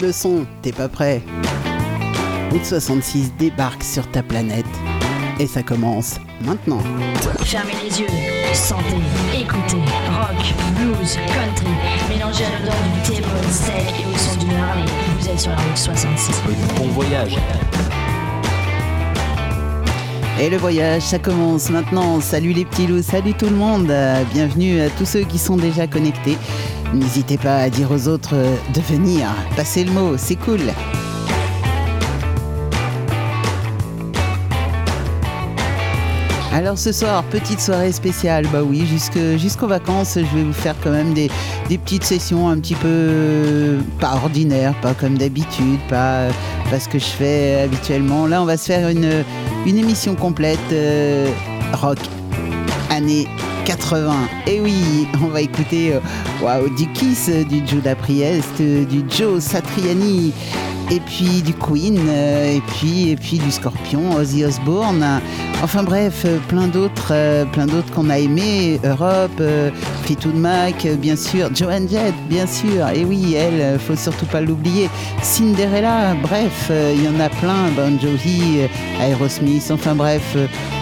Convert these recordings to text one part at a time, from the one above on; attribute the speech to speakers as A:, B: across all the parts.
A: Monte le son, t'es pas prêt? Route 66 débarque sur ta planète. Et ça commence maintenant.
B: Fermez les yeux, sentez, écoutez, rock, blues, country, mélangez à l'odeur du thé, steak et au son d'une Harley. Vous êtes sur la route 66.
C: Bon voyage.
A: Et le voyage, ça commence maintenant. Salut les petits loups, salut tout le monde. Bienvenue à tous ceux qui sont déjà connectés. N'hésitez pas à dire aux autres euh, de venir. Passez le mot, c'est cool. Alors ce soir, petite soirée spéciale, bah oui, jusqu'aux vacances, je vais vous faire quand même des, petites sessions un petit peu euh, pas ordinaires, pas comme d'habitude, pas, pas ce que je fais habituellement. Là, on va se faire une, émission complète euh, rock années 80. Et oui, on va écouter euh, waouh, du Kiss, euh, du Judas Priest, euh, du Joe Satriani, et puis du Queen, euh, et puis et puis du Scorpion, Ozzy Osbourne. Enfin bref, euh, plein d'autres, euh, plein d'autres qu'on a aimés. Europe, Fleetwood Mac, bien sûr, Joan Jett, bien sûr. Et oui, elle, faut surtout pas l'oublier. Cinderella, bref, il y en a plein. Bon Jovi, Aerosmith. Enfin bref,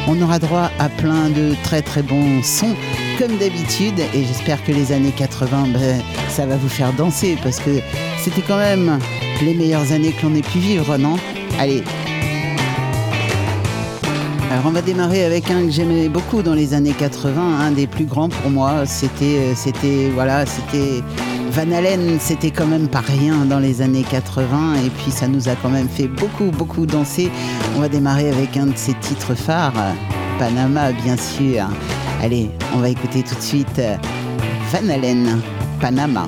A: on aura droit à plein de très très bons sons comme d'habitude. Et j'espère que les années 80, ben, ça va vous faire danser parce que c'était quand même les meilleures années que l'on ait pu vivre, non Allez, alors on va démarrer avec un que j'aimais beaucoup dans les années 80, un des plus grands pour moi. C'était, euh, c'était, voilà, c'était Van Halen. C'était quand même pas rien dans les années 80 et puis ça nous a quand même fait beaucoup, beaucoup danser. On va démarrer avec un de ses titres phares, Panama bien sûr. Allez, on va écouter tout de suite euh, Van Halen, Panama.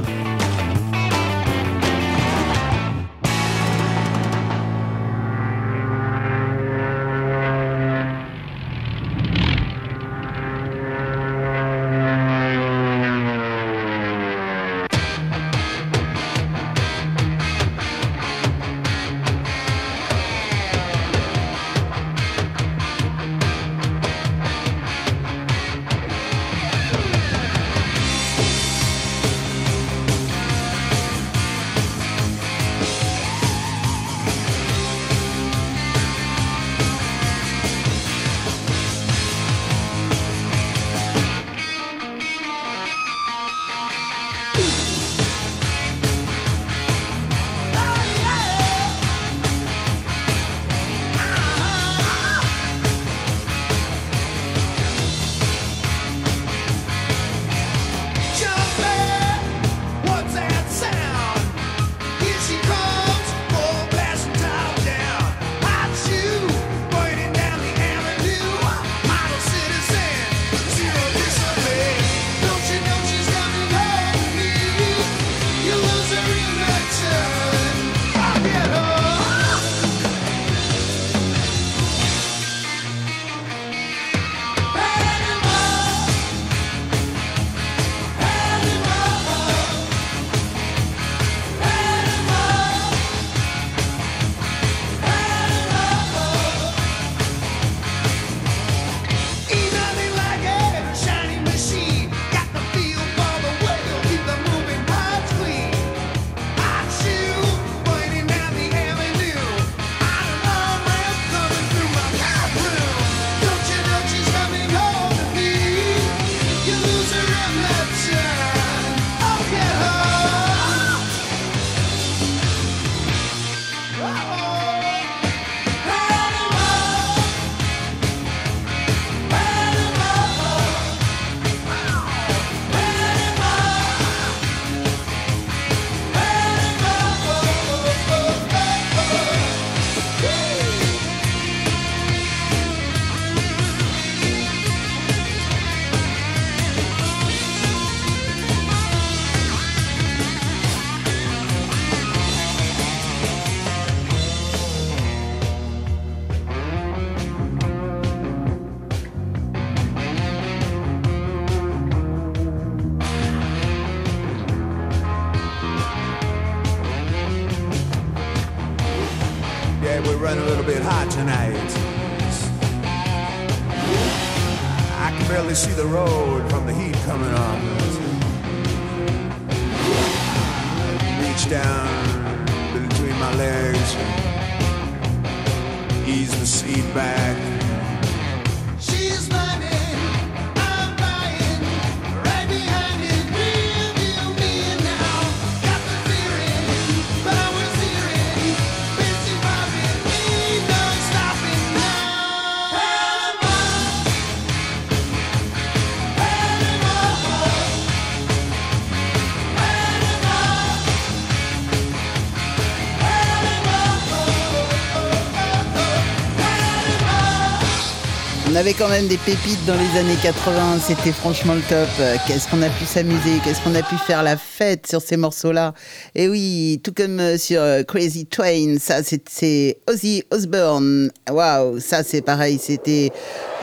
D: Avait quand même des pépites dans les années 80, c'était franchement le top. Euh, Qu'est-ce qu'on a pu s'amuser, qu'est-ce qu'on a pu faire la fête sur ces morceaux-là? Et oui, tout comme euh, sur euh, Crazy Train, ça c'est- c'est Ozzy Osbourne. Waouh, ça c'est pareil, c'était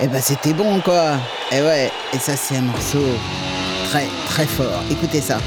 D: eh ben c'était bon quoi. Et ouais, et ça c'est un morceau très très fort. Écoutez ça.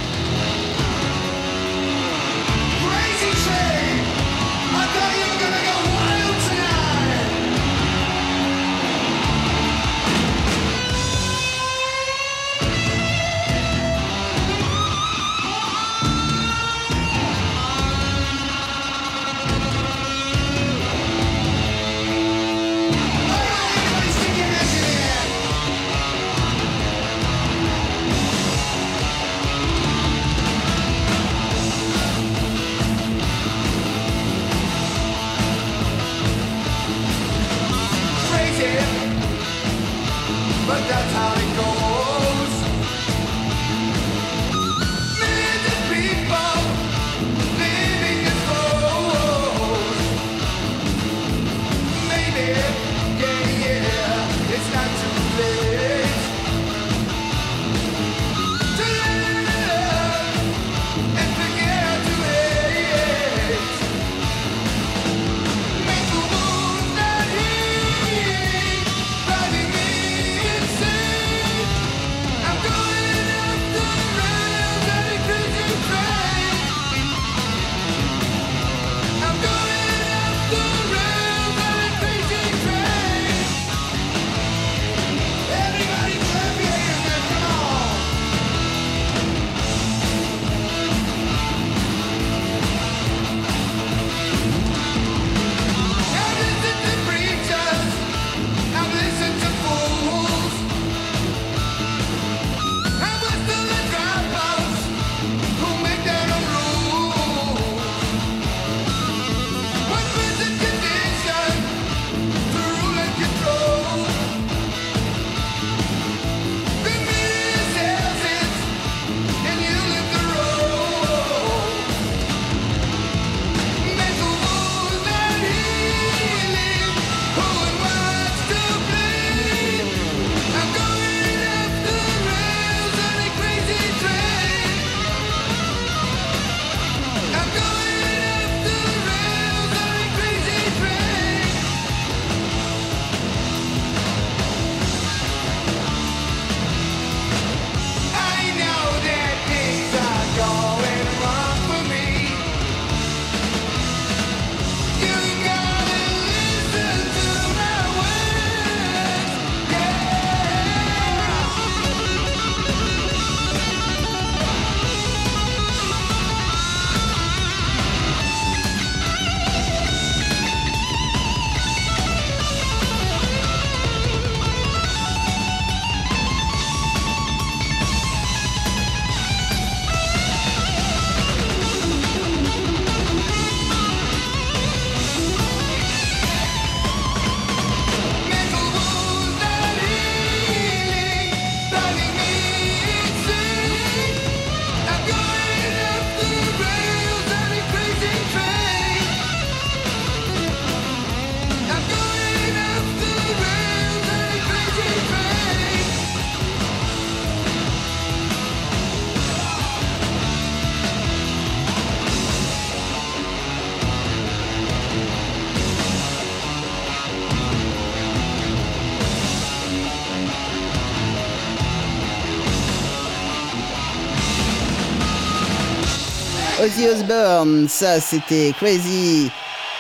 D: Ozzy Osbourne, ça c'était Crazy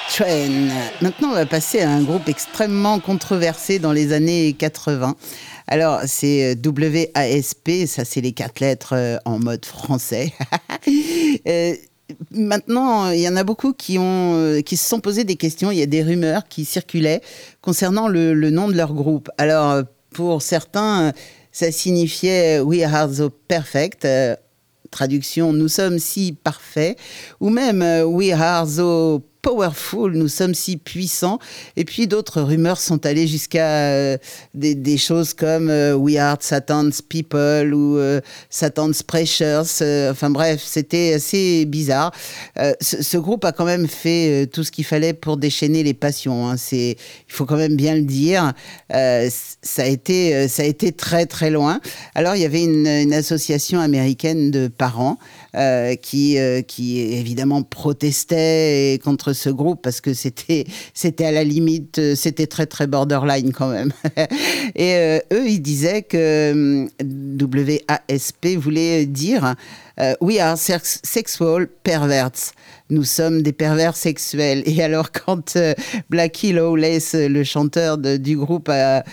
D: Train. Maintenant, on va passer à un groupe extrêmement controversé dans les années 80. Alors, c'est euh, WASP, ça c'est les quatre lettres euh, en mode français. Euh,
A: maintenant, il y en a beaucoup qui, ont, qui se sont posé des questions. Il y a des rumeurs qui circulaient concernant le, le nom de leur groupe. Alors, pour certains, ça signifiait We are the perfect. Traduction, nous sommes si parfaits. Ou même euh, We are the powerful, nous sommes si puissants. Et puis d'autres rumeurs sont allées jusqu'à euh, des, choses comme euh, We are Satan's people ou euh, Satan's pressures. enfin bref, c'était assez bizarre. Ce, groupe a quand même fait tout ce qu'il fallait pour déchaîner les passions. hein. C'est, il faut quand même bien le dire. Ça a été, ça a été très très loin. Alors il y avait une association américaine de parents euh, qui, euh, qui évidemment protestait contre ce groupe parce que c'était, c'était à la limite, euh, c'était très très borderline quand même. Et euh, eux, ils disaient que hum, WASP voulait dire euh, We are sex- sexual perverts. Nous sommes des pervers sexuels. Et alors, quand euh, Blackie Lawless, le chanteur du groupe, a,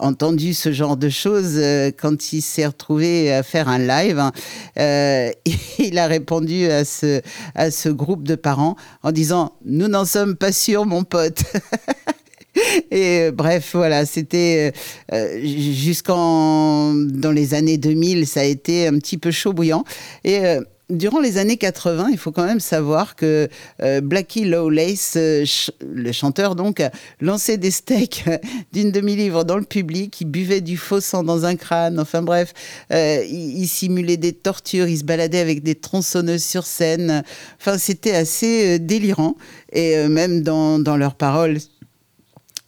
A: entendu ce genre de choses, euh, quand il s'est retrouvé à faire un live, hein, euh, il a répondu à ce, groupe de parents en disant Nous n'en sommes pas sûrs, mon pote. Et euh, bref, voilà, c'était euh, euh, jusqu'en dans les années 2000, ça a été un petit peu chaud bouillant. Et euh, durant les années 80, il faut quand même savoir que euh, Blackie Lawless, euh, le chanteur donc, lancé des steaks euh, d'une demi-livre dans le public, il buvait du faux sang dans un crâne, enfin bref, il, il simulait des tortures, il se baladait avec des tronçonneuses sur scène. Enfin, c'était assez délirant. Et même dans, dans leurs paroles,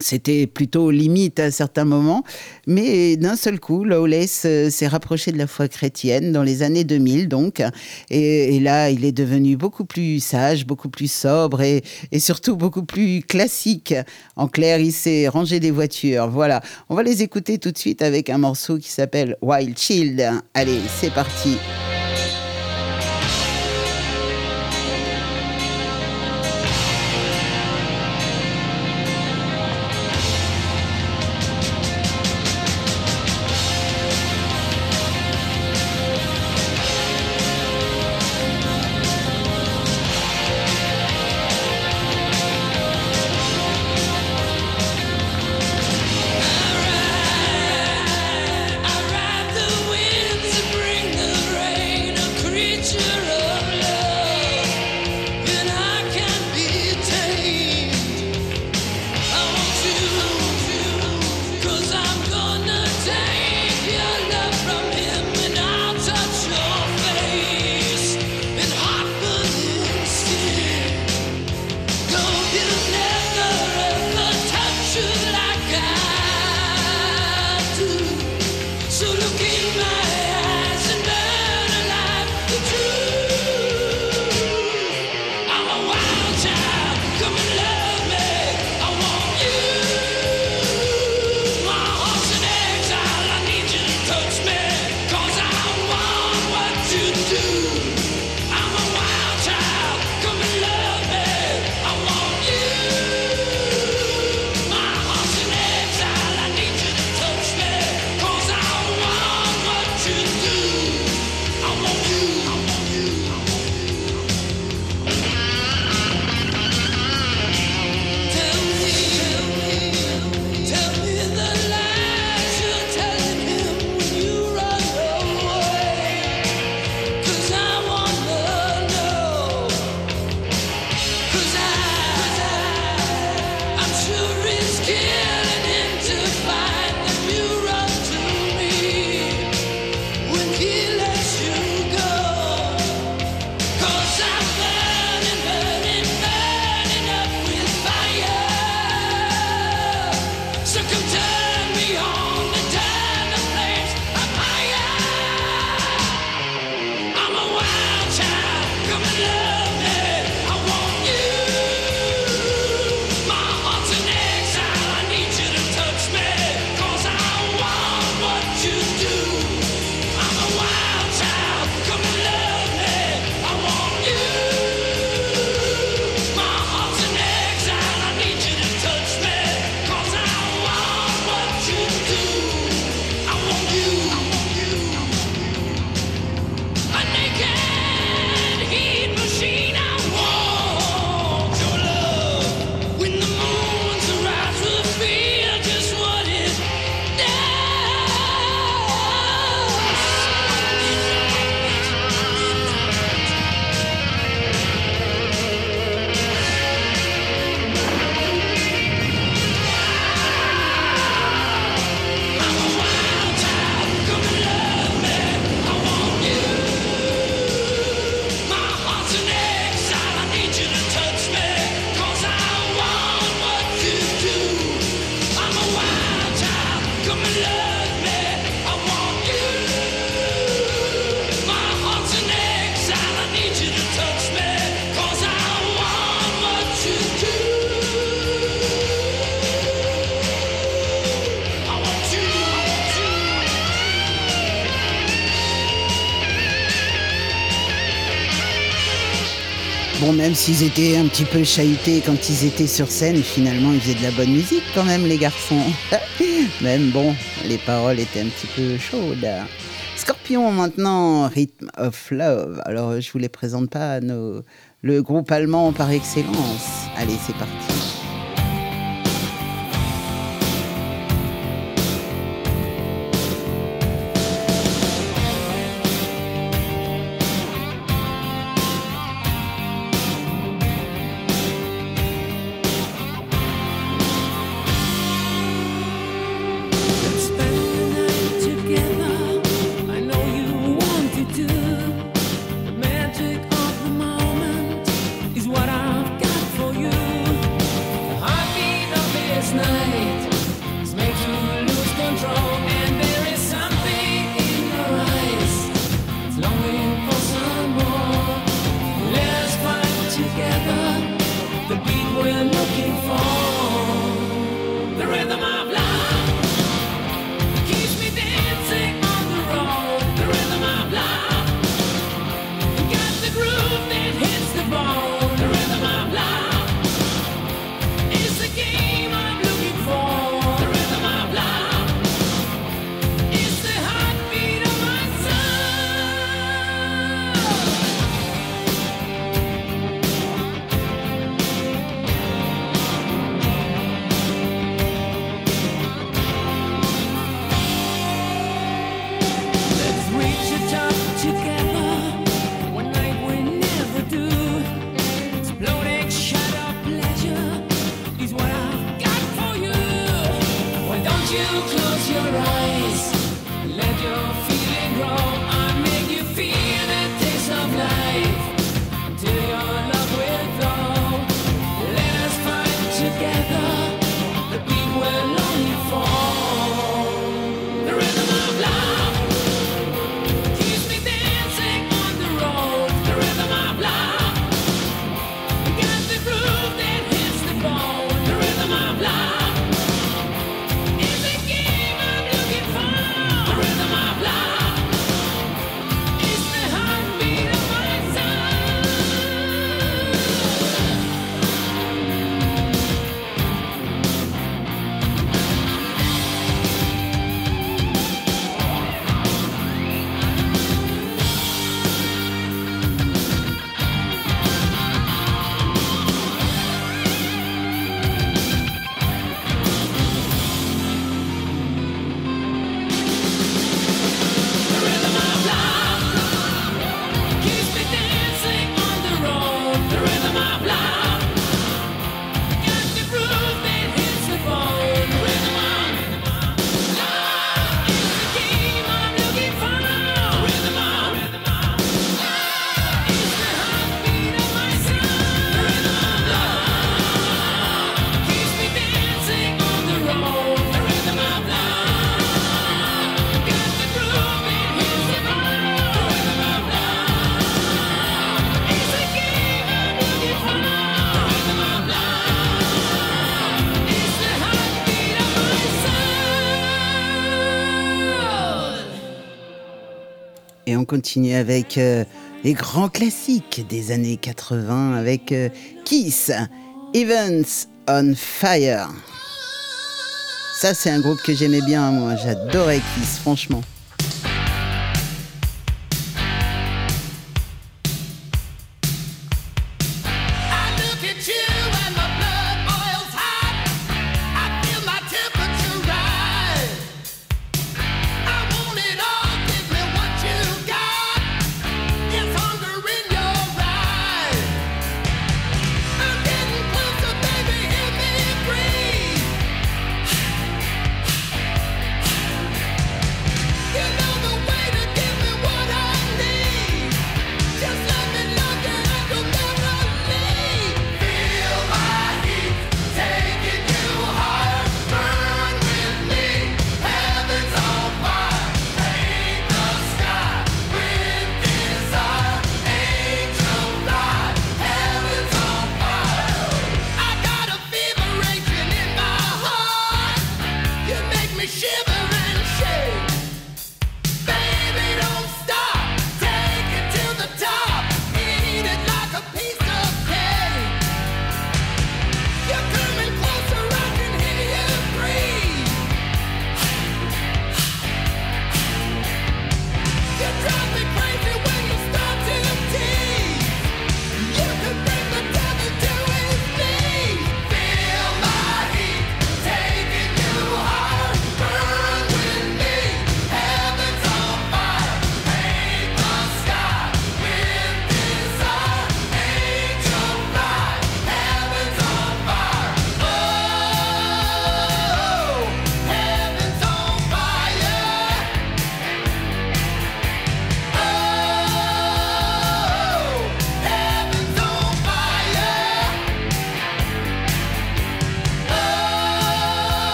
A: c'était plutôt limite à certains moments, mais d'un seul coup, Lawless euh, s'est rapproché de la foi chrétienne dans les années 2000, donc, et, là, il est devenu beaucoup plus sage, beaucoup plus sobre et, et surtout beaucoup plus classique. En clair, il s'est rangé des voitures. Voilà, on va les écouter tout de suite avec un morceau qui s'appelle Wild Child. Allez, c'est parti.
C: ils étaient un petit peu chahutés quand ils étaient sur scène, finalement, ils faisaient de la bonne musique quand même, les garçons. même bon, les paroles étaient un petit peu chaudes. Scorpion maintenant, Rhythm of Love. Alors, je vous les présente pas, le groupe allemand par excellence. Allez, c'est parti. continue avec euh, les grands classiques des années 80 avec euh, Kiss, Events on Fire. Ça, c'est un groupe que j'aimais bien, moi. J'adorais Kiss, franchement.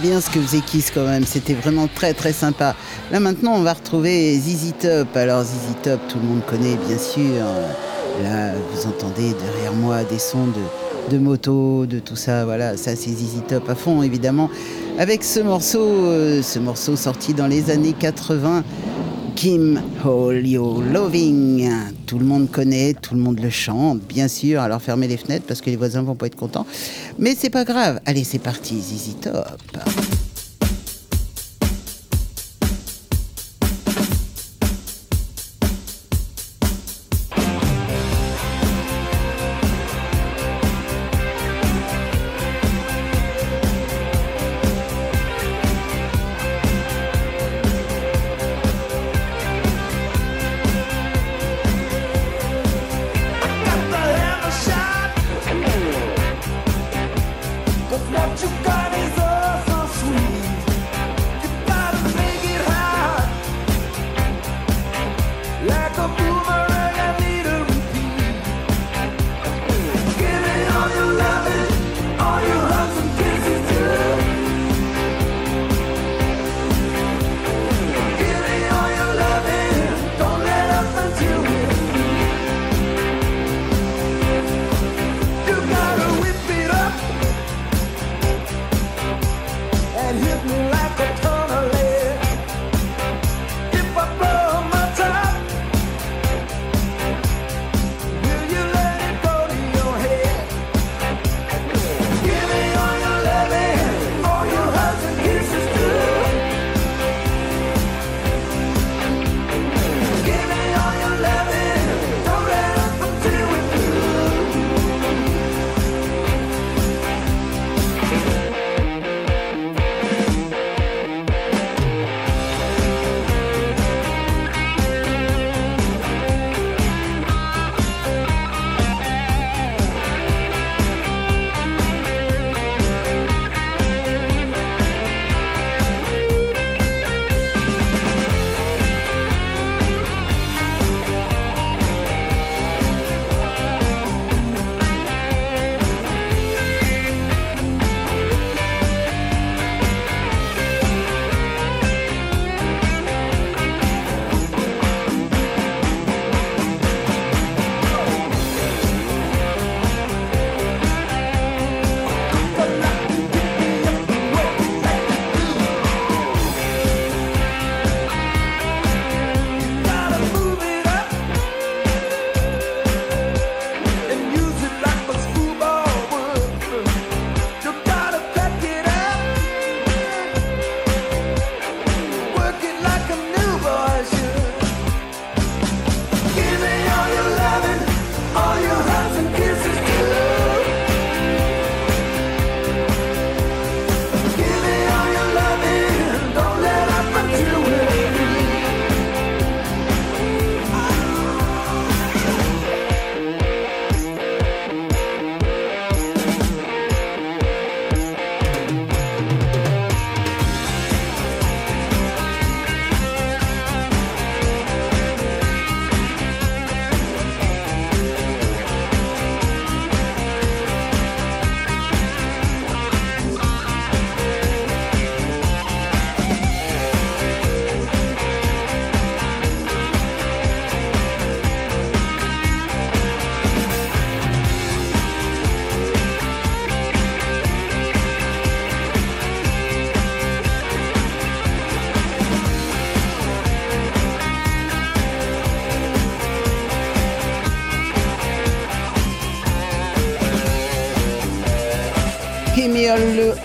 A: Bien ce que faisait Kiss quand même, c'était vraiment très très sympa. Là maintenant on va retrouver ZZ Top. Alors ZZ Top, tout le monde connaît bien sûr. Là vous entendez derrière moi des sons de, de moto, de tout ça, voilà, ça c'est ZZ Top à fond évidemment. Avec ce morceau, euh, ce morceau sorti dans les années 80, Kim All Loving. Tout le monde connaît, tout le monde le chante, bien sûr. Alors fermez les fenêtres parce que les voisins vont pas être contents. Mais c'est pas grave. Allez, c'est parti, ZZ Top.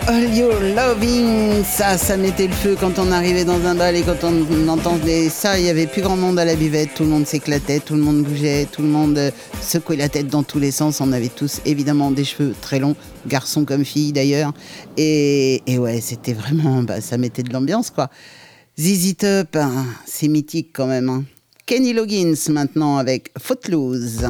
E: All, your loving.
A: Ça, ça mettait le feu quand on arrivait dans un bal et quand on entendait ça, il n'y avait plus grand monde à la buvette. Tout le monde s'éclatait, tout le monde bougeait, tout le monde euh, secouait la tête dans tous les sens. On avait tous évidemment des cheveux très longs, garçons comme filles d'ailleurs. Et, et ouais, c'était vraiment, bah, ça mettait de l'ambiance quoi. ZZ Top, hein, c'est mythique quand même. hein. Kenny Loggins maintenant avec Footloose.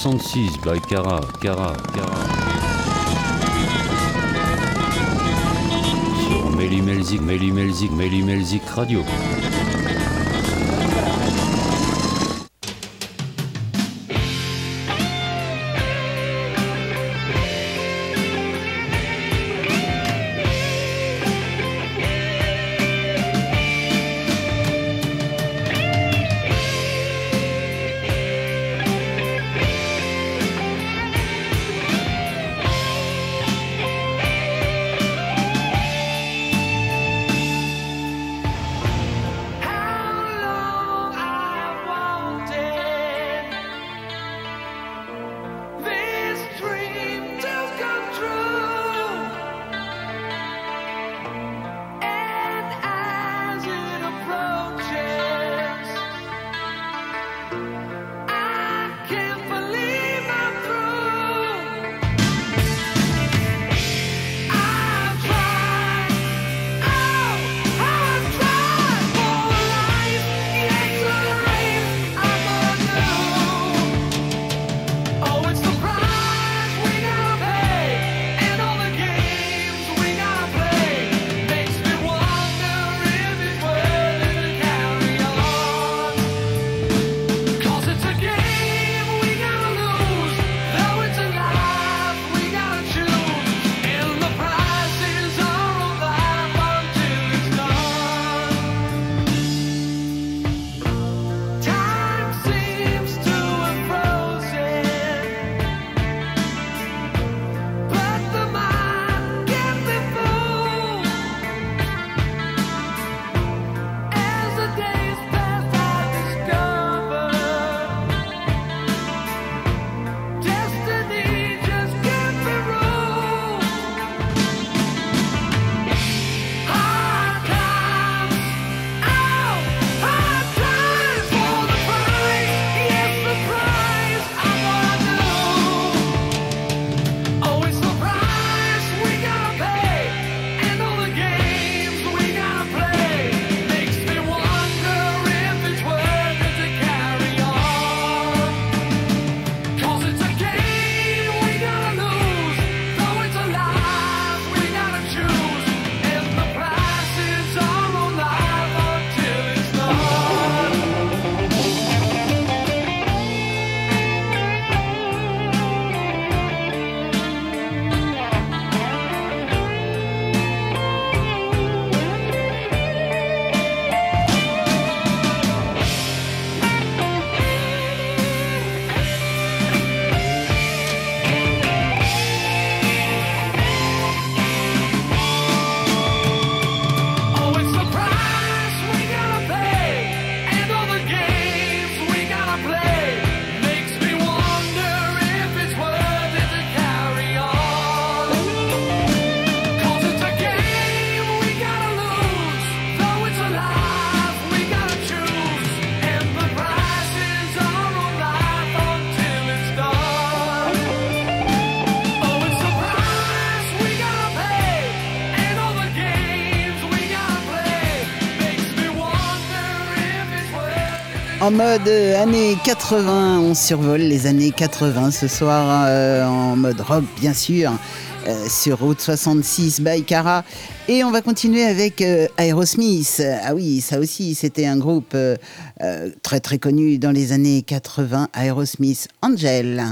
D: 66 by Cara, Cara, Cara. Sur Melimelzik, Melimelzik, Melimelzik Radio.
A: Mode euh, années 80, on survole les années 80 ce soir euh, en mode rock bien sûr euh, sur route 66 by Cara et on va continuer avec Aerosmith. Ah oui, ça aussi c'était un groupe très très connu dans les années 80 Aerosmith Angel.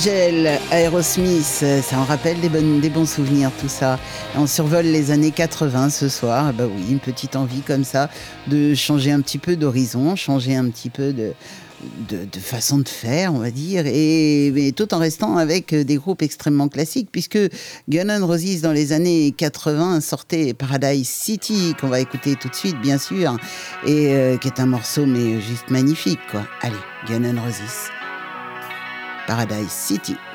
A: Angel, Aerosmith, ça en rappelle des, bons souvenirs, tout ça. On survole les années 80 ce soir. Ah Bah oui, une petite envie comme ça de changer un petit peu d'horizon, changer un petit peu de, de, façon de faire, on va dire, et mais tout en restant avec des groupes extrêmement classiques, puisque Guns N' Roses dans les années 80 sortait Paradise City, qu'on va écouter tout de suite, bien sûr, et euh, qui est un morceau mais juste magnifique, quoi. Allez, Guns N' Roses. Paradise City.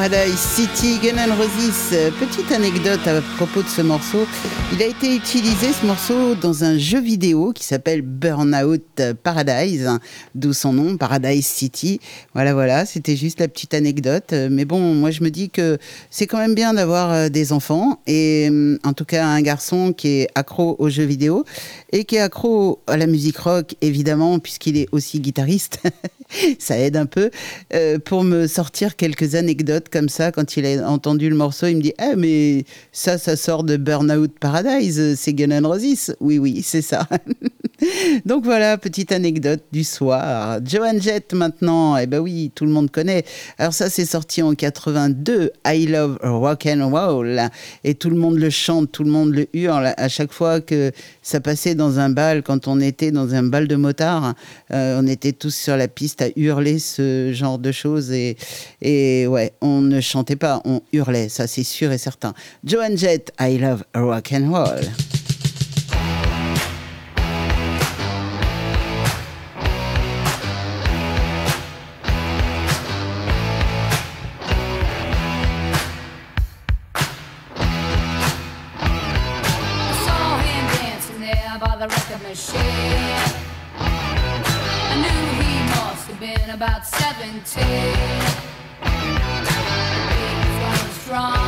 E: Paradise City,
A: Gun and Roses. Petite anecdote à propos de ce morceau. Il a été utilisé, ce morceau, dans un jeu vidéo qui s'appelle Burnout Paradise, d'où son nom, Paradise City. Voilà, voilà, c'était juste la petite anecdote. Mais bon, moi je me dis que c'est quand même bien d'avoir euh, des enfants, et hum, en tout cas un garçon qui est accro aux jeux vidéo, et qui est accro à la musique rock, évidemment, puisqu'il est aussi guitariste. Ça aide un peu euh, pour me sortir quelques anecdotes comme ça quand il a entendu le morceau. Il me dit Ah, mais ça, ça sort de Burnout Paradise, c'est Gun and Roses. Oui, oui, c'est ça. Donc voilà, petite anecdote du soir. Joan Jett maintenant, eh ben oui, tout le monde connaît. Alors ça, c'est sorti en 82, I Love Rock and Roll, et tout le monde le chante, tout le monde le hurle à chaque fois que ça passait dans un bal. Quand on était dans un bal de motards, euh, on était tous sur la piste à hurler ce genre de choses et et ouais, on ne chantait pas, on hurlait, ça c'est sûr et certain. Joan Jett, I Love Rock and Roll.
F: about 70. Being strong.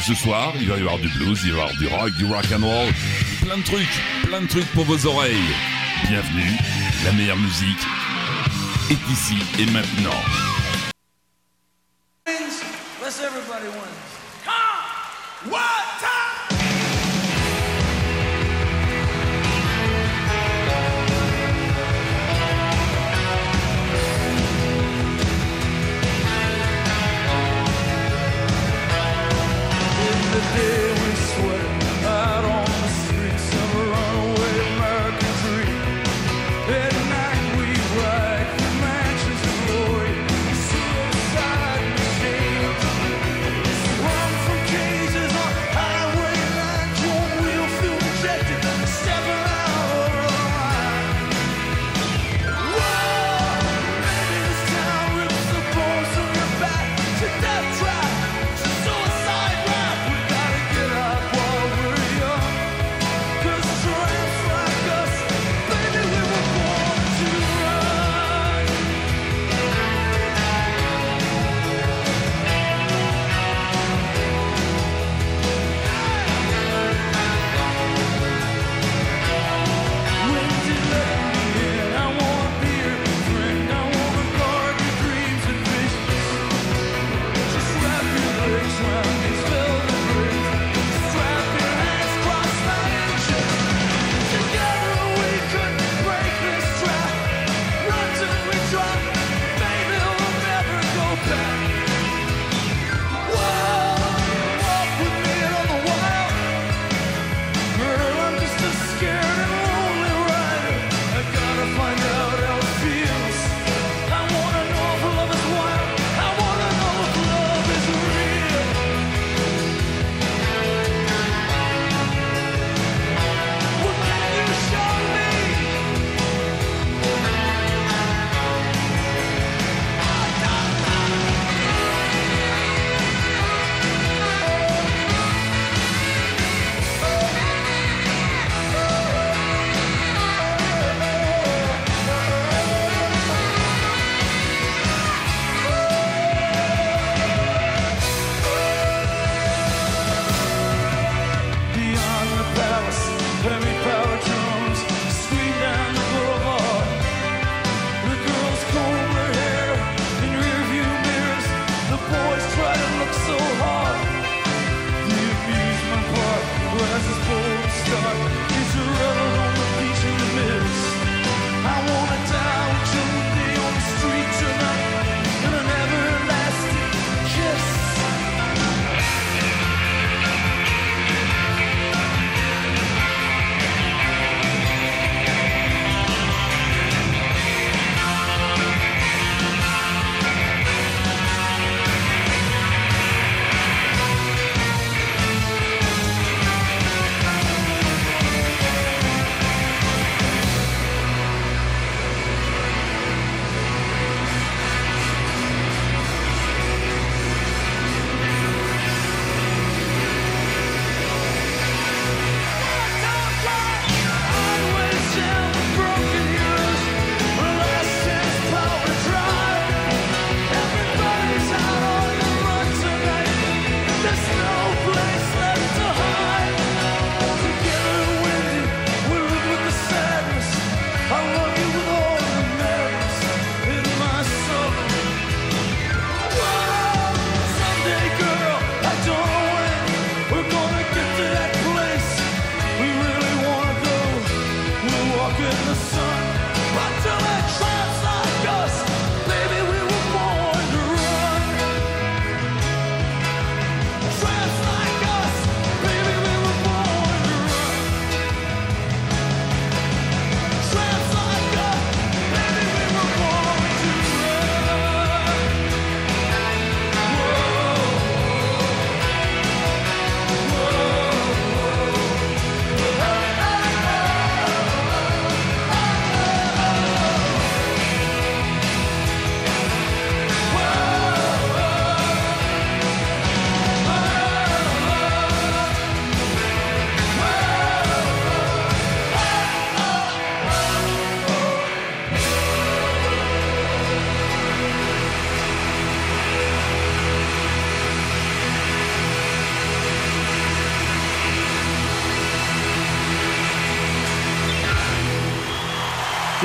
D: Ce soir, il va y avoir du blues, il va y avoir du rock, du rock and roll. Plein de trucs, plein de trucs pour vos oreilles. Bienvenue, la meilleure musique est ici et maintenant.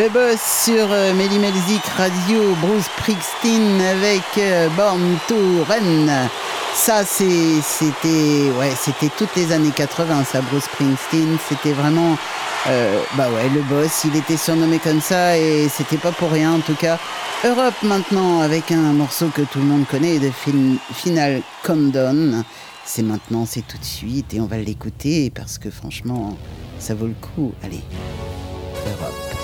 A: Le boss sur euh, Melly Melzik Radio, Bruce Springsteen avec euh, Born to. Ça, c'était ouais, c'était toutes les années 80, ça, Bruce Springsteen. C'était vraiment, euh, bah ouais, le boss. Il était surnommé comme ça et c'était pas pour rien, en tout cas. Europe maintenant avec un morceau que tout le monde connaît de film Final Countdown. C'est maintenant, c'est tout de suite et on va l'écouter parce que franchement, ça vaut le coup. Allez, Europe.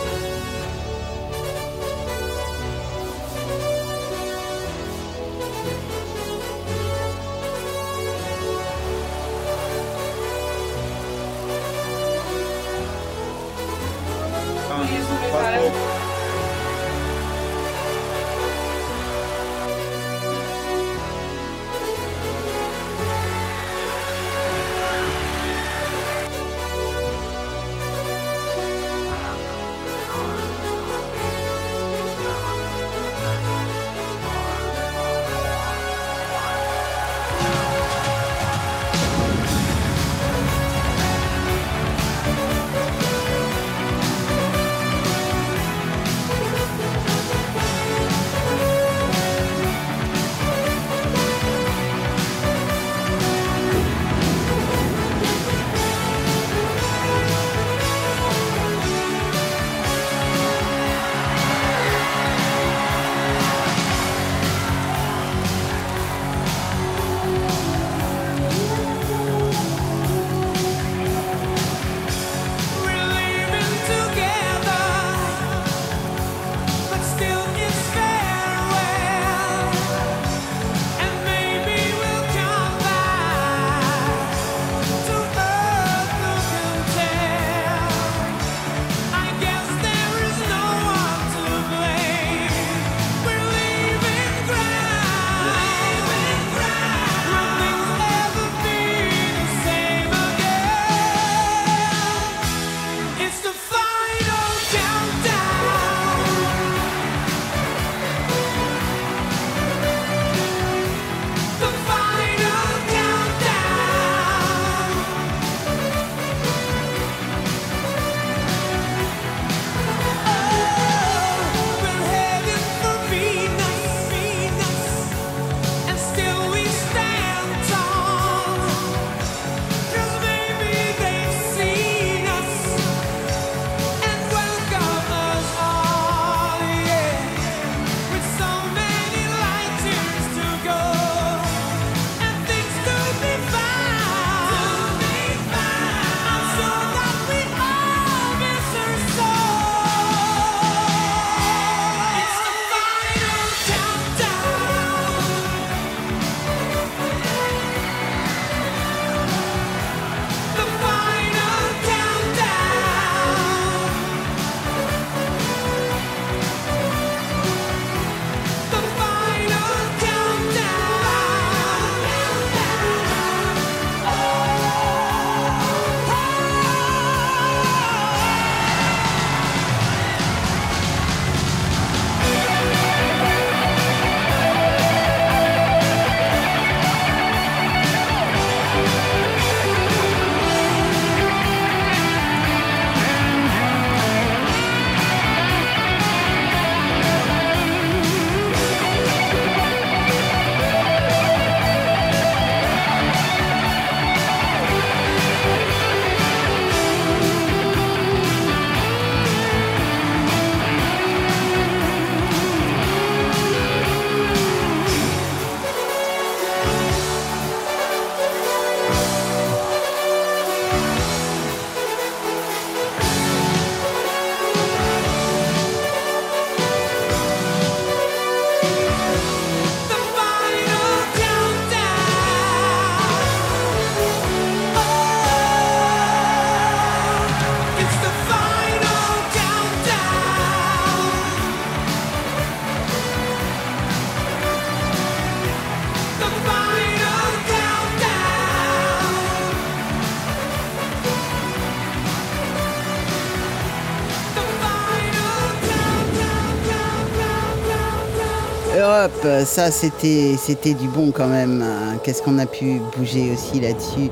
A: Europe, ça c'était c'était du bon quand même. hein. Qu'est-ce qu'on a pu bouger aussi là-dessus?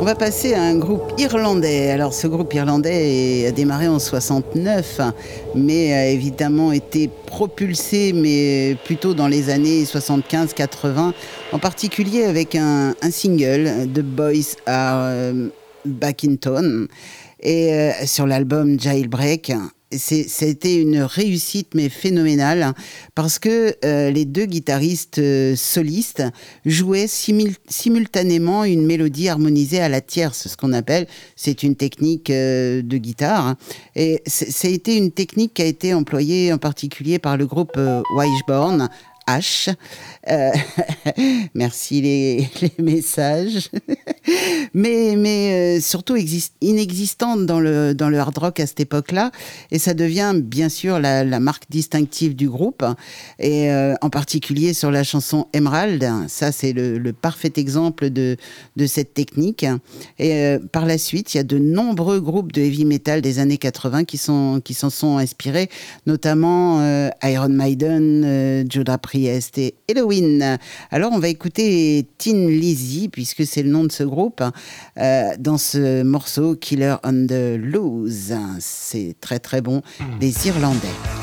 D: On va passer à un groupe irlandais. Alors ce groupe irlandais a démarré en 69, mais a évidemment été propulsé, mais plutôt dans les années 75-80, en particulier avec un, un single, The Boys Are euh, Back in Town, et euh, sur l'album Jailbreak. Été une réussite mais phénoménale hein, parce que euh, les deux guitaristes euh, solistes jouaient simul- simultanément une mélodie harmonisée à la tierce, ce qu'on appelle, c'est une technique euh, de guitare. hein. Et ça a été une technique qui a été employée en particulier par le groupe Wishbone. H. Euh, merci les, messages. mais mais euh, surtout exist- inexistante dans le, dans le hard rock à cette époque-là. Et ça devient bien sûr la, marque distinctive du groupe. Et euh, en particulier sur la chanson Emerald. Ça, c'est le, parfait exemple de, de cette technique. Et par la suite, il y a de nombreux groupes de heavy metal des années 80 qui s'en qui s'en sont inspirés, notamment Iron Maiden, Judas Priest et Halloween. Alors, on va écouter Tin Lizzy, puisque c'est le nom de ce groupe, euh, dans ce morceau Killer on the Loose. C'est très très bon, les Irlandais.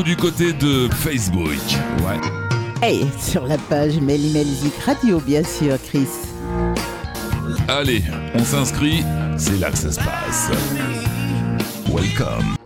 D: du côté de Facebook. Ouais.
A: Hey, sur la page Melzik Radio, bien sûr, Chris.
D: Allez, on s'inscrit, c'est là que ça se passe. Welcome.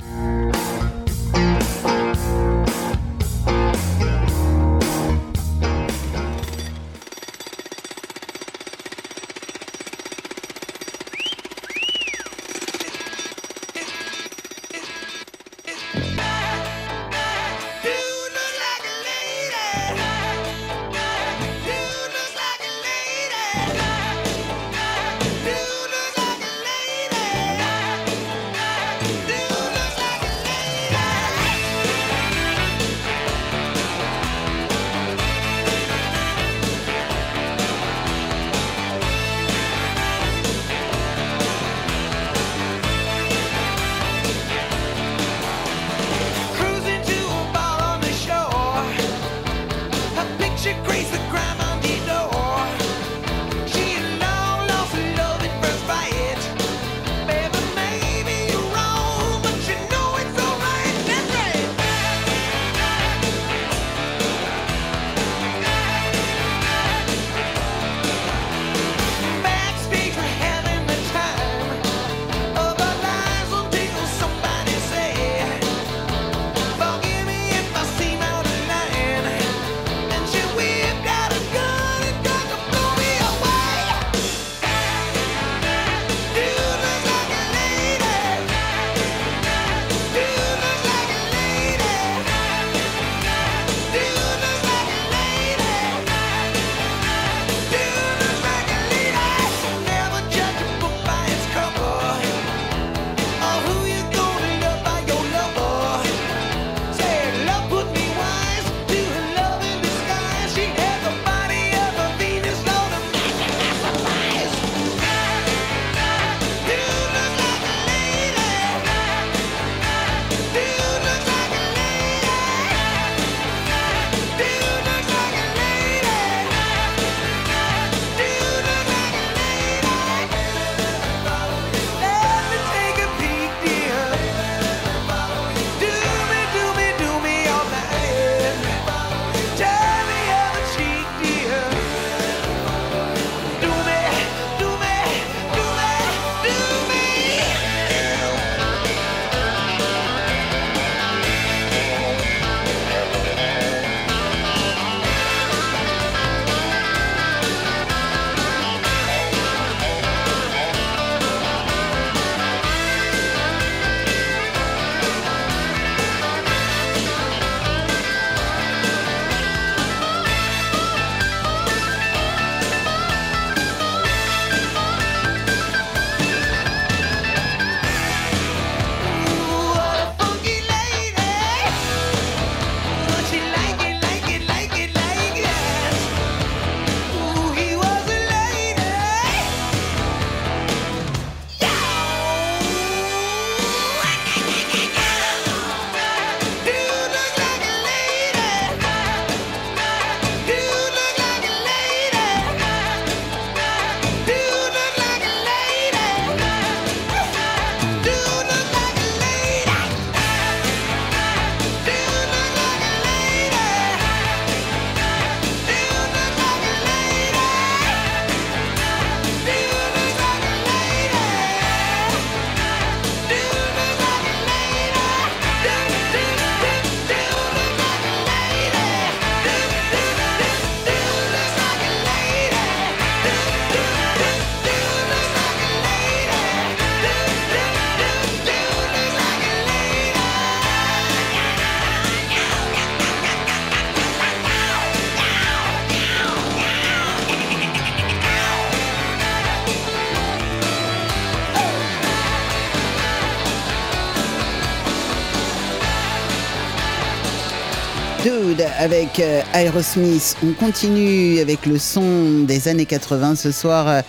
A: avec euh, Aerosmith. On continue avec le son des années 80 ce soir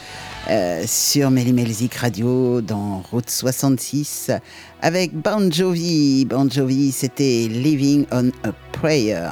A: euh, sur Melzik Radio dans Route 66 avec Bon Jovi. Bon Jovi, c'était Living on a Prayer.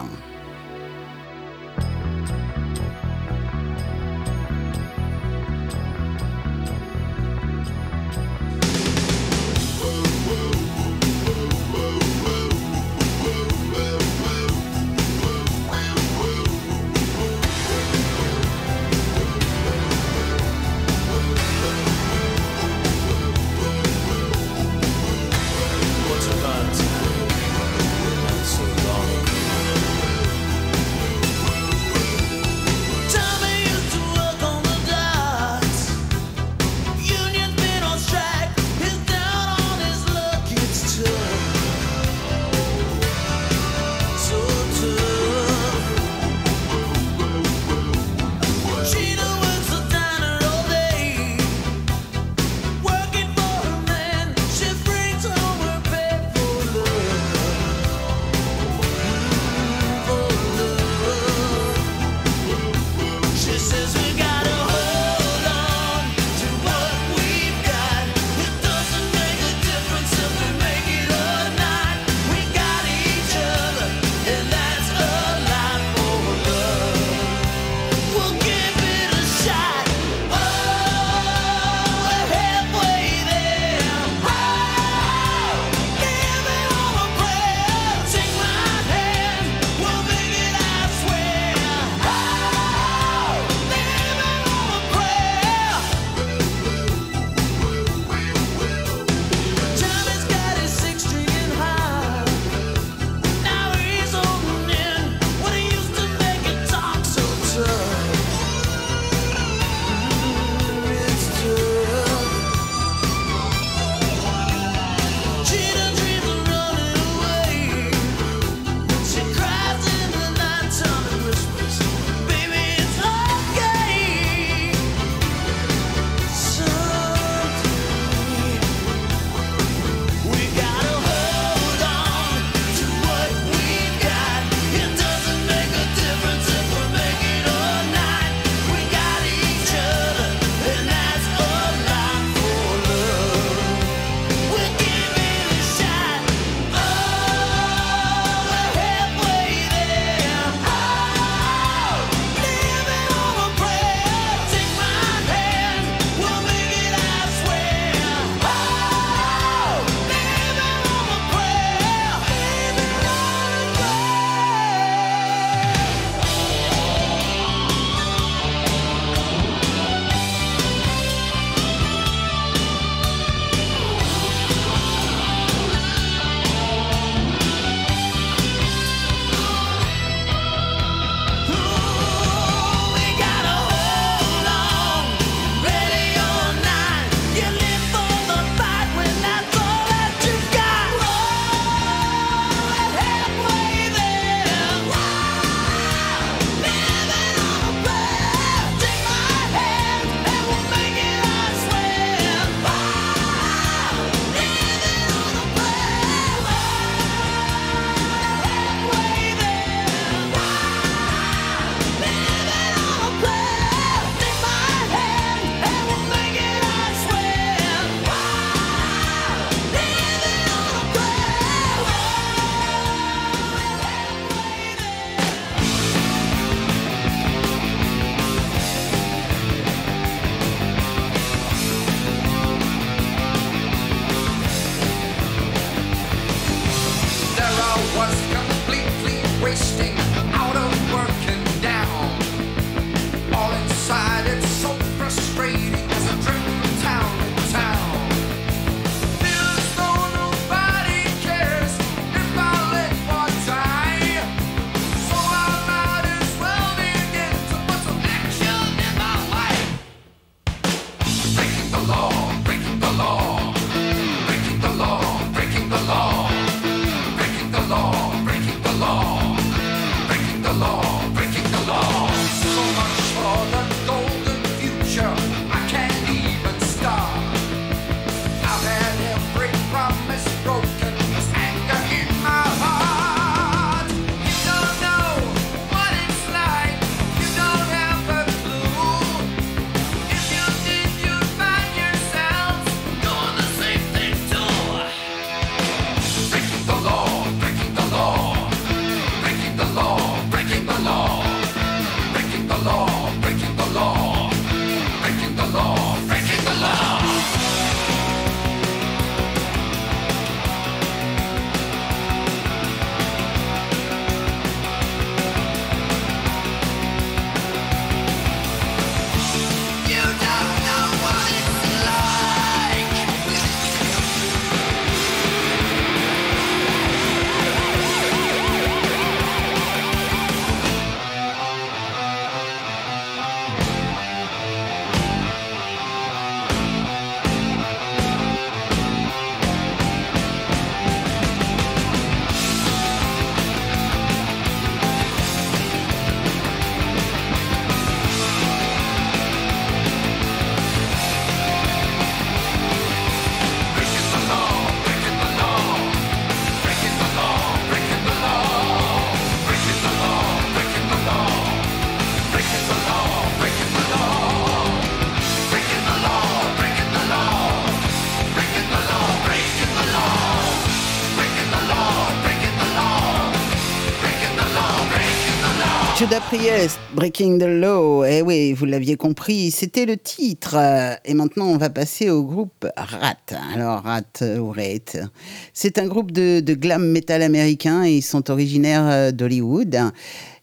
A: Breaking the Law. Eh oui, vous l'aviez compris, c'était le titre. Et maintenant, on va passer au groupe Rat. Alors, Rat ou Rat, c'est un groupe de, glam metal américain et ils sont originaires euh, d'Hollywood.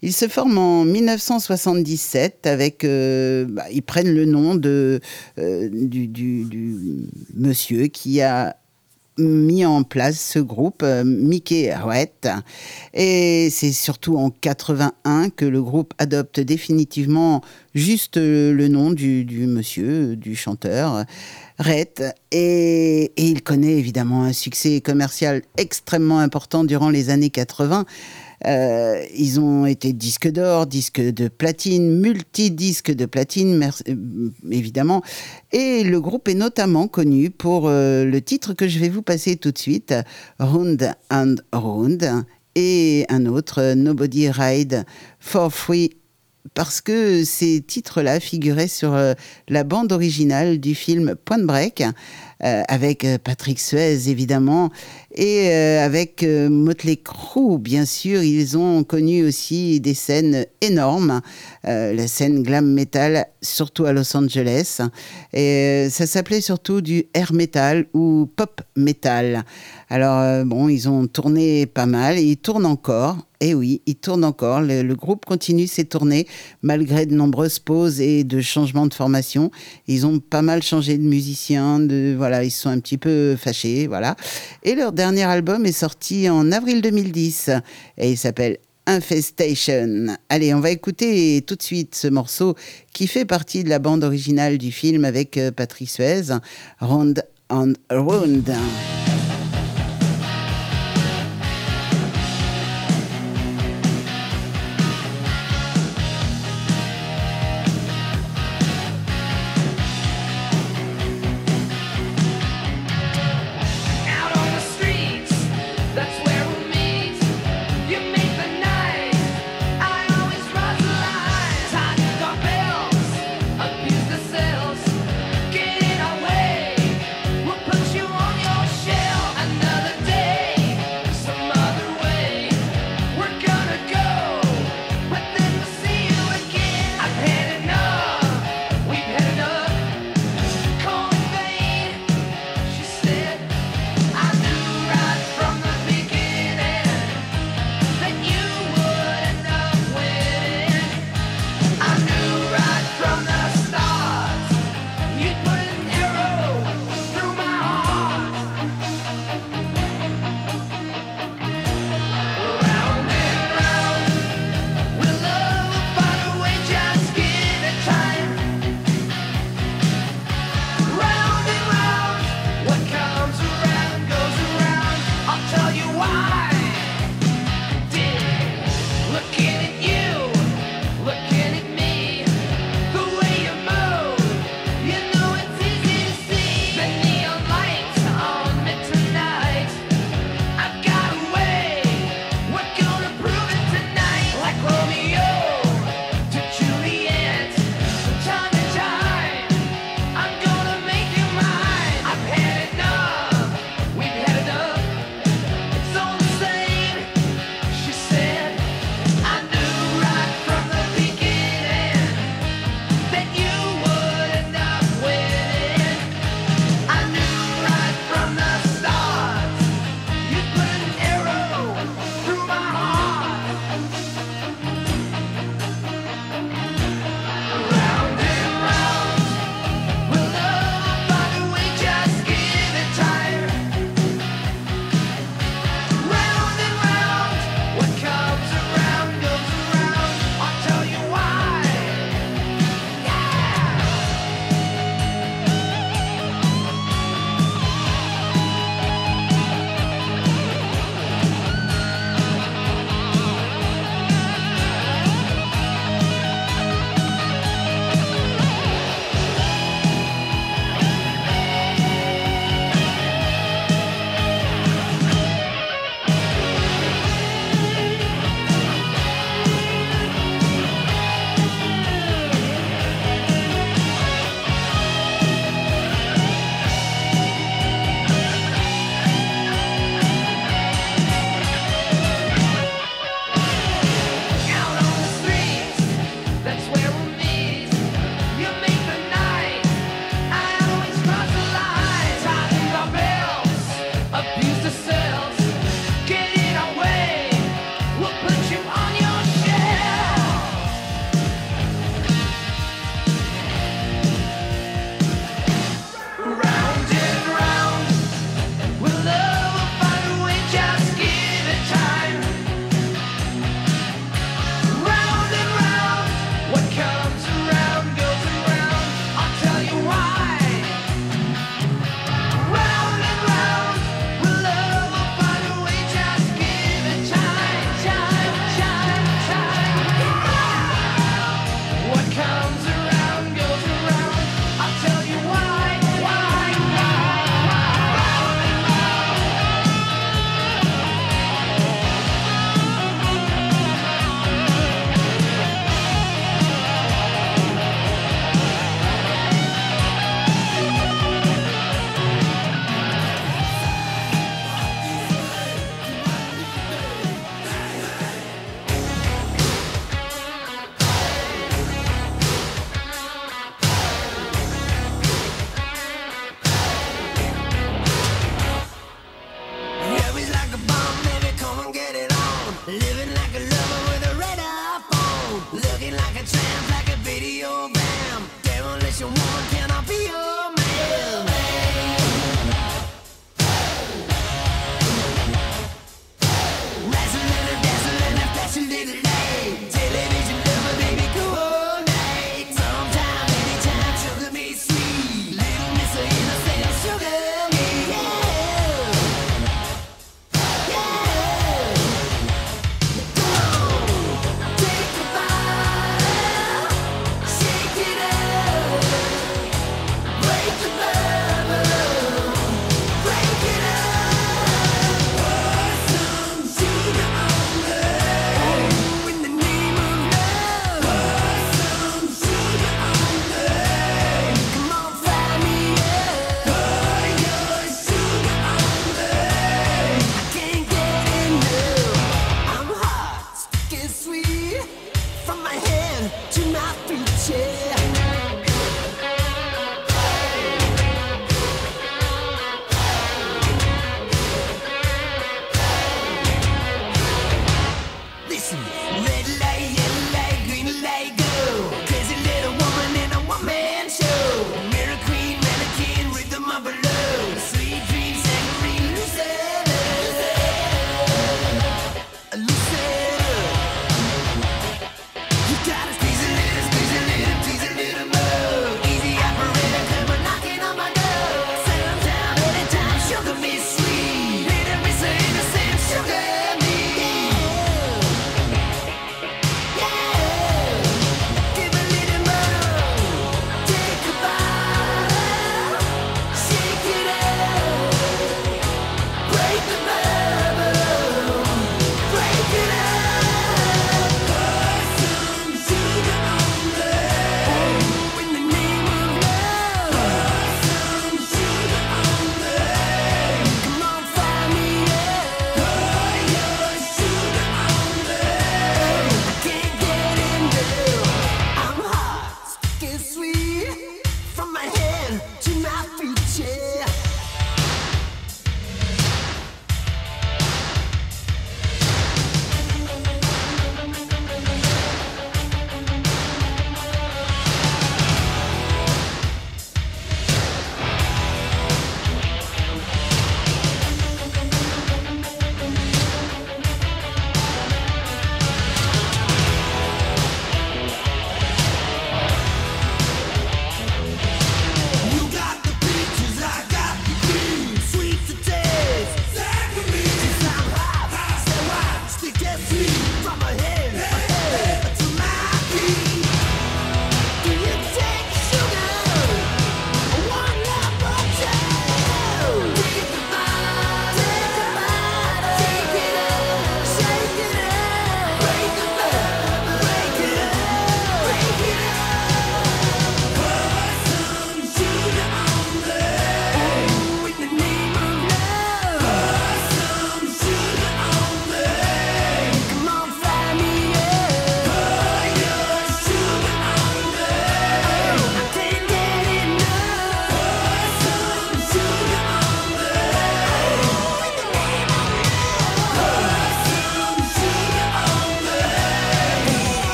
A: Ils se forment en 1977 avec. euh, bah, ils prennent le nom de, euh, du monsieur qui a mis en place ce groupe, euh, Mickey Houett. Et c'est surtout en 81 que le groupe adopte définitivement juste euh, le nom du, monsieur, euh, du chanteur, Rhett. Et, et il connaît évidemment un succès commercial extrêmement important durant les années 80. Euh, ils ont été disques d'or, disques de platine, multi-disques de platine, euh, évidemment. Et le groupe est notamment connu pour euh, le titre que je vais vous passer tout de suite, Round and Round, et un autre, Nobody Ride for Free parce que ces titres-là figuraient sur la bande originale du film Point Break, euh, avec euh, Patrick Suez évidemment, et euh, avec Motley Crue, bien sûr. Ils ont connu aussi des scènes énormes, la scène glam metal, surtout à Los Angeles. Et ça s'appelait surtout du air metal ou pop metal. Alors, euh, bon, ils ont tourné pas mal et ils tournent encore. Et oui, ils tournent encore. Le, groupe continue ses tournées malgré de nombreuses pauses et de changements de formation. Ils ont pas mal changé de musiciens. De, voilà, ils sont un petit peu fâchés. Voilà. Et leur dernier album est sorti en avril 2010 et il s'appelle Infestation. Allez, on va écouter tout de suite ce morceau qui fait partie de la bande originale du film avec euh, Patrick Suez, Round and Round.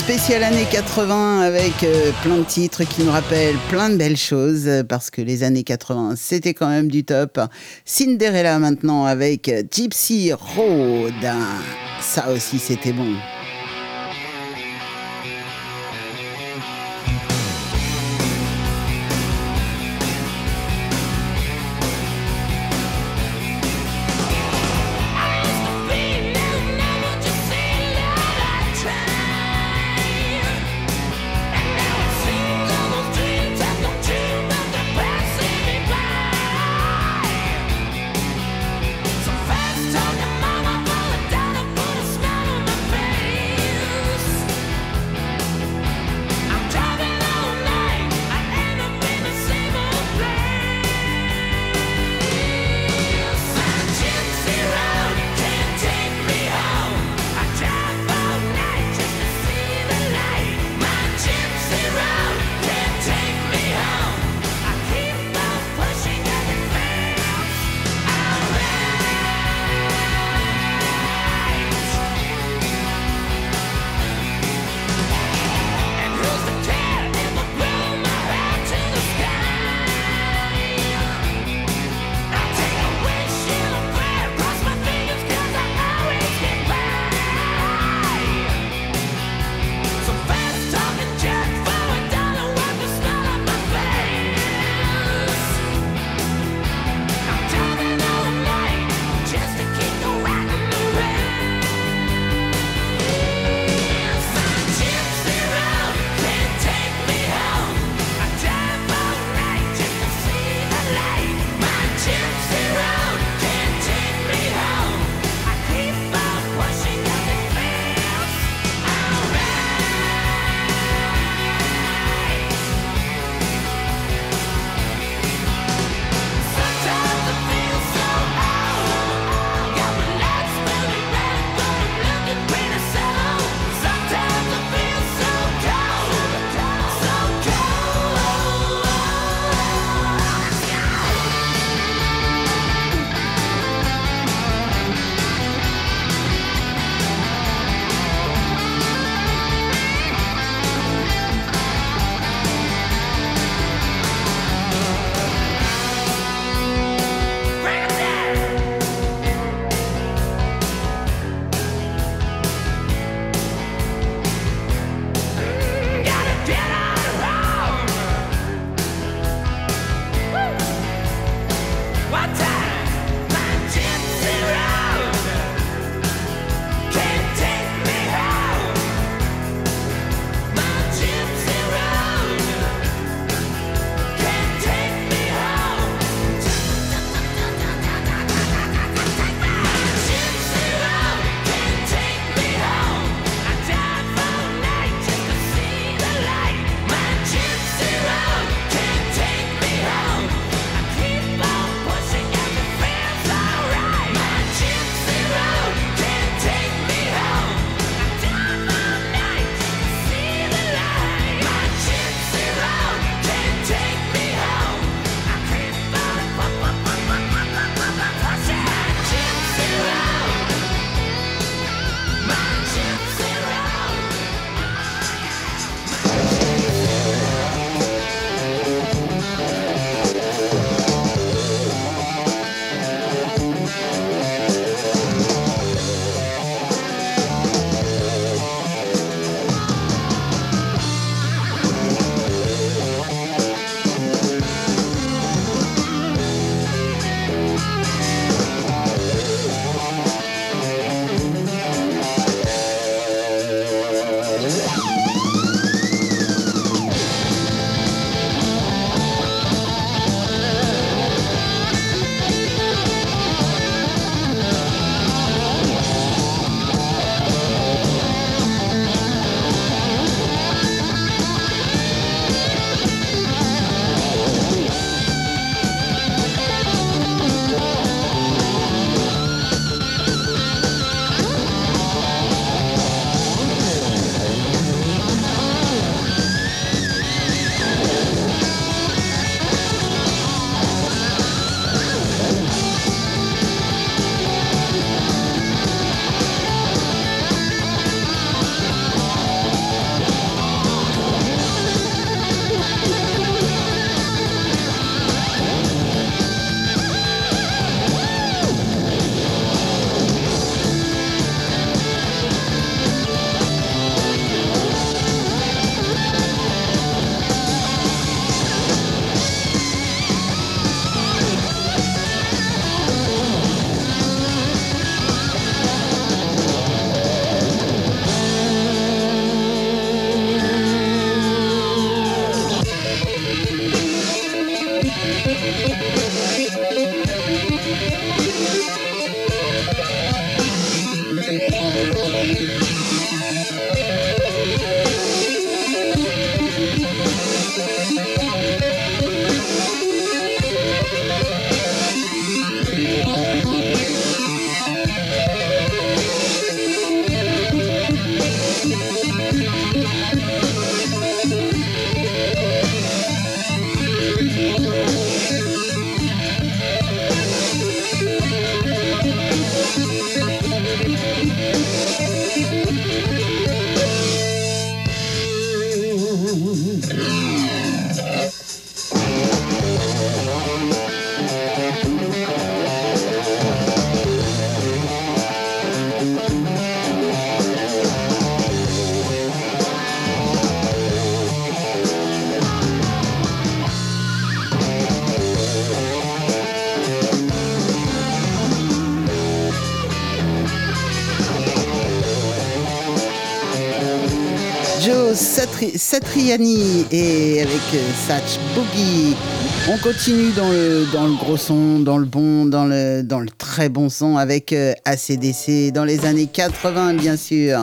A: Spéciale année 80 avec euh, plein de titres qui nous rappellent plein de belles choses parce que les années 80 c'était quand même du top. Cinderella maintenant avec Gypsy Road. Ça aussi c'était bon.
G: Satriani et avec euh, Satch Boogie. On continue dans le, dans le gros son, dans le bon, dans le, dans le très bon son avec euh, ACDC dans les années 80 bien sûr.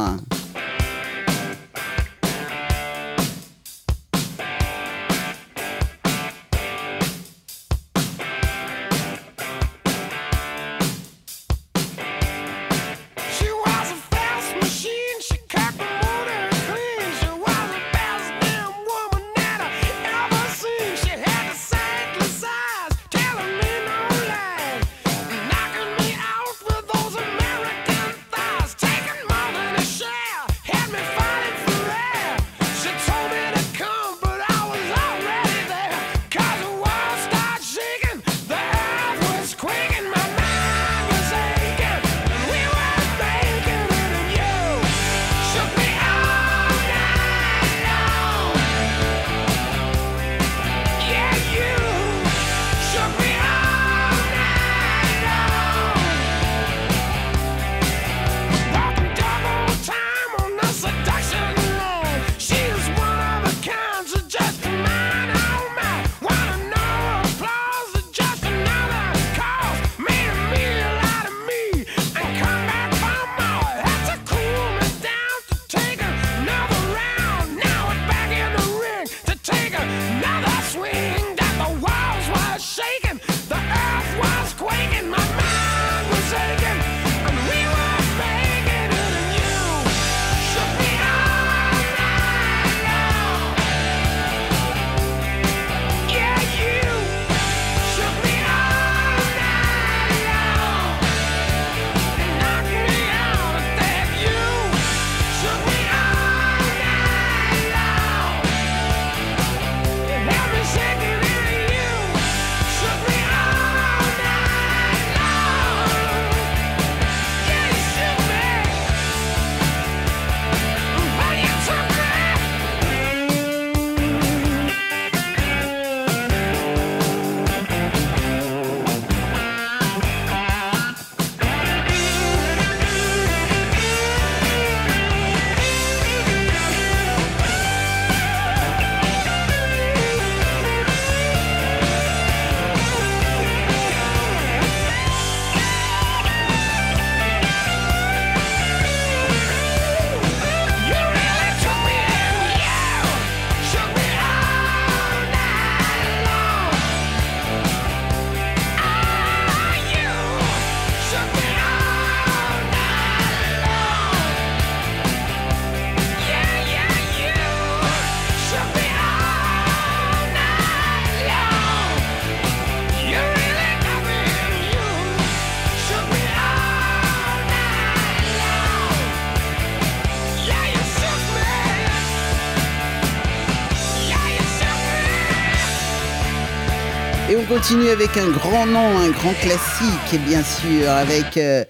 G: continue avec un grand nom, un grand classique, bien sûr, avec euh,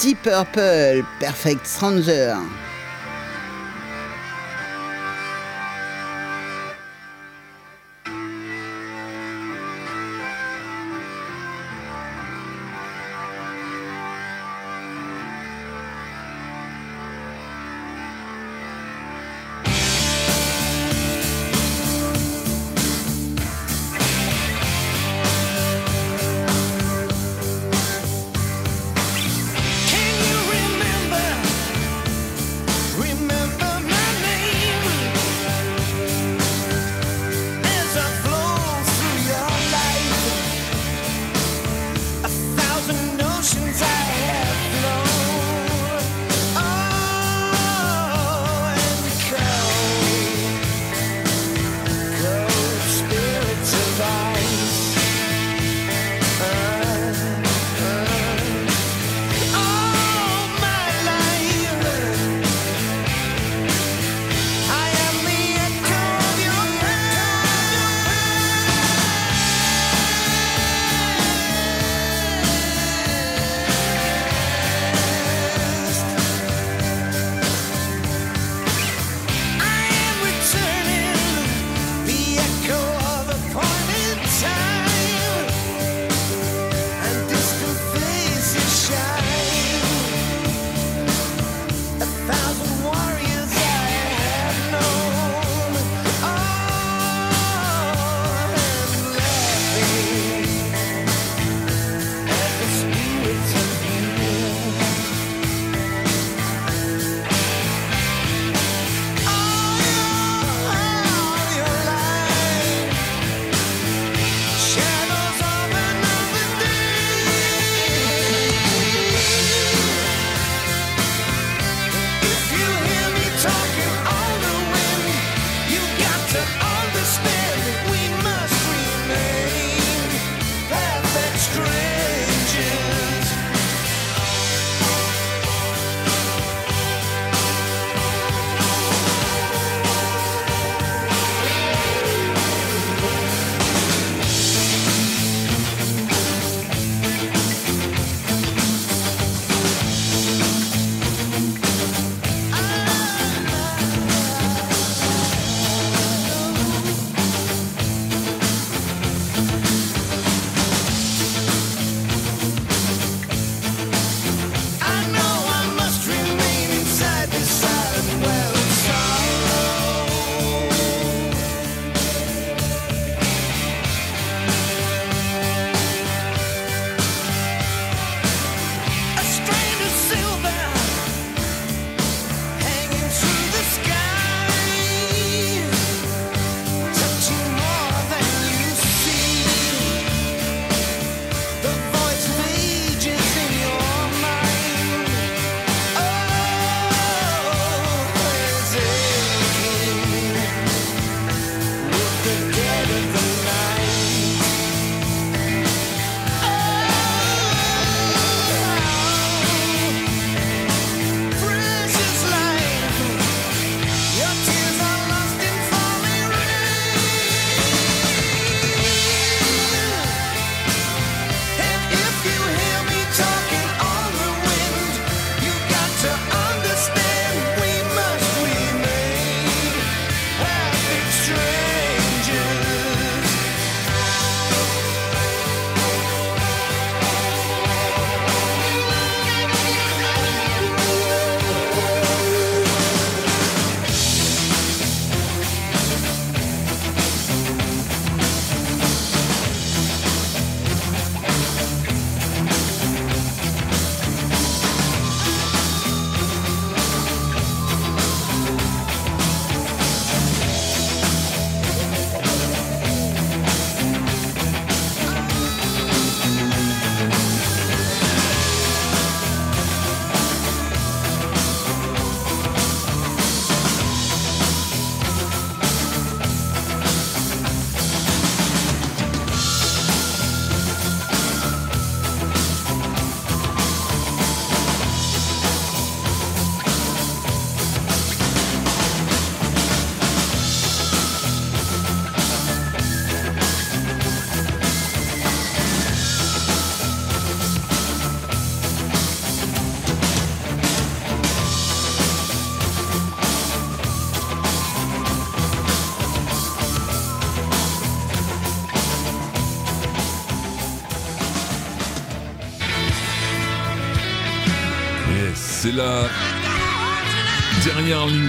G: Deep Purple, Perfect Stranger.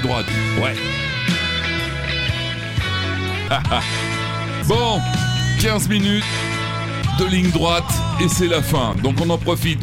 D: Ouais. bon, 15 minutes de ligne droite et c'est la fin. Donc on en profite.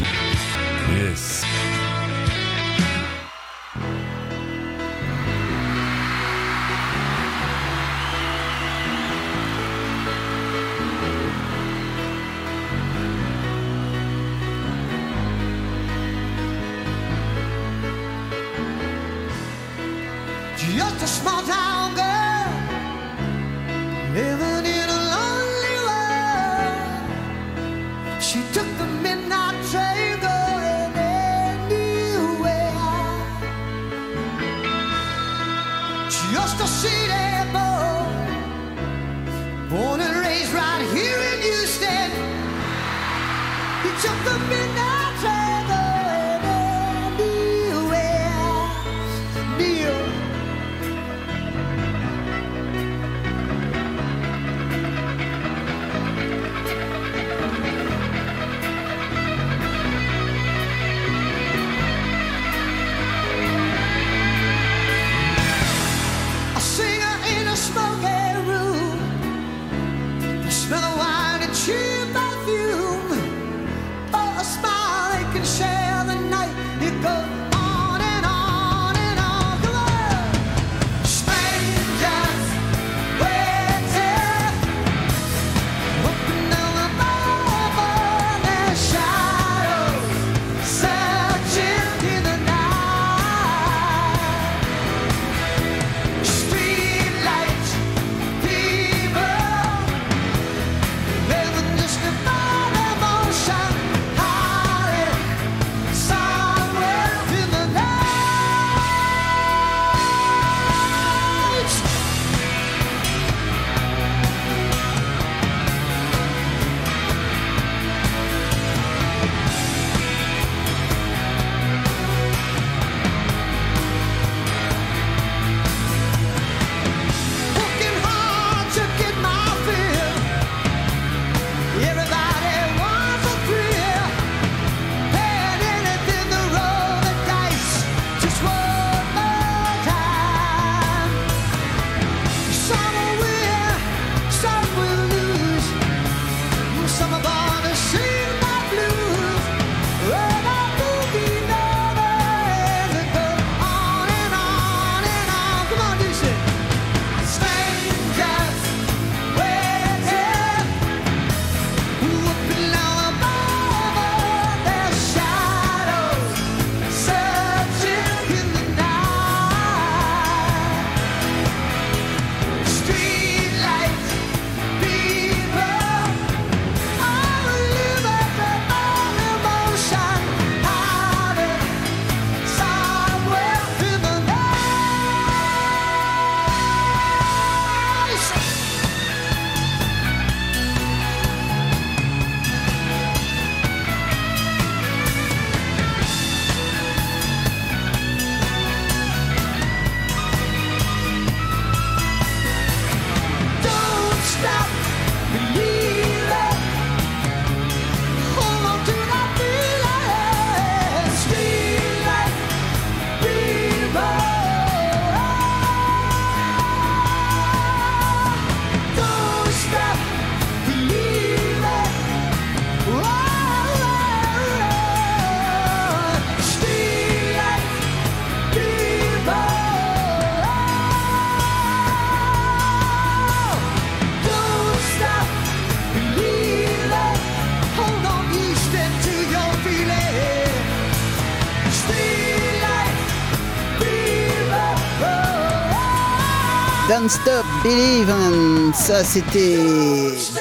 A: ça, c'était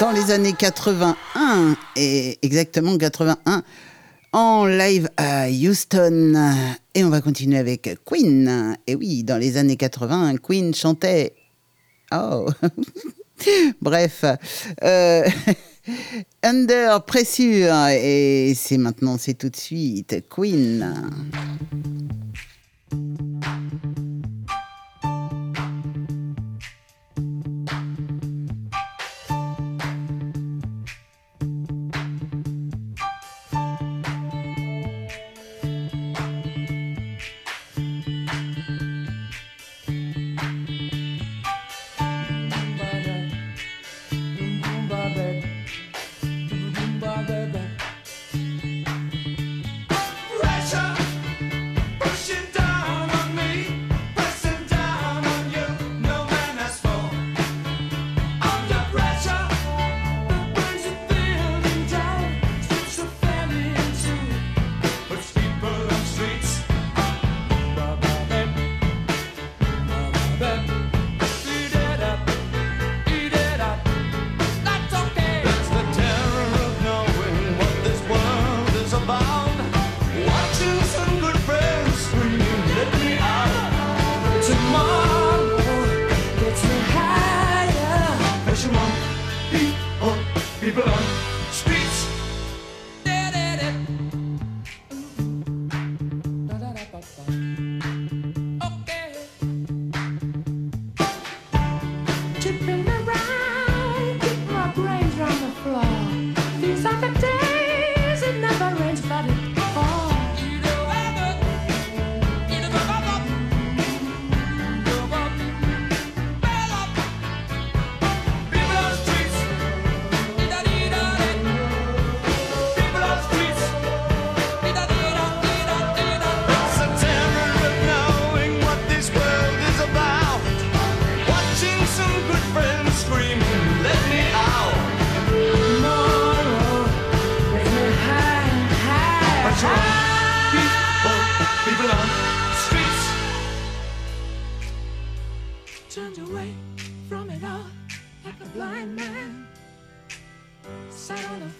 A: dans les années 81, et exactement 81, en live à Houston. Et on va continuer avec Queen. Et oui, dans les années 80, Queen chantait. Oh Bref. Euh, Under Pressure. Et c'est maintenant, c'est tout de suite Queen.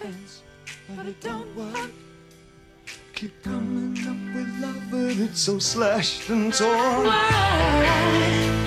C: happens, but it don't work. Keep coming up with love, but it's so slashed and
A: torn. Why?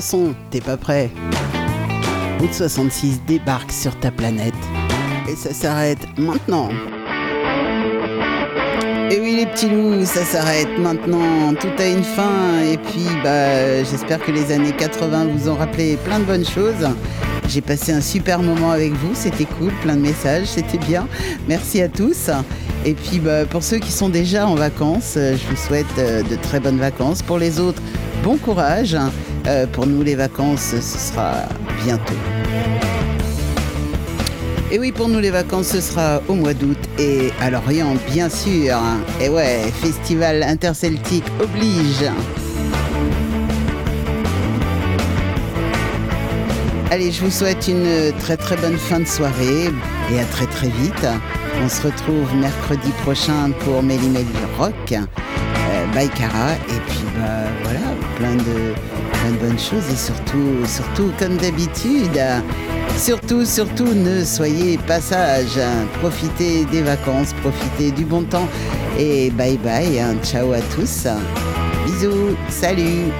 A: Son, t'es pas prêt Route 66 débarque sur ta planète. Et ça s'arrête maintenant. Et oui les petits loups, ça s'arrête maintenant, tout a une fin et puis bah j'espère que les années 80 vous ont rappelé plein de bonnes choses. J'ai passé un super moment avec vous, c'était cool, plein de messages, c'était bien. Merci à tous. Et puis bah, pour ceux qui sont déjà en vacances, je vous souhaite euh, de très bonnes vacances. Pour les autres, bon courage. Euh, pour nous les vacances, ce sera bientôt. Et oui, pour nous, les vacances, ce sera au mois d'août et à Lorient, bien sûr. Et ouais, festival interceltique oblige. Allez, je vous souhaite une très très bonne fin de soirée et à très très vite. On se retrouve mercredi prochain pour Méli Rock, euh, Cara. Et puis bah voilà, plein de, plein de bonnes choses et surtout, surtout comme d'habitude, Surtout, surtout, ne soyez pas sages. Profitez des vacances, profitez du bon temps. Et bye bye, hein. ciao à tous. Bisous, salut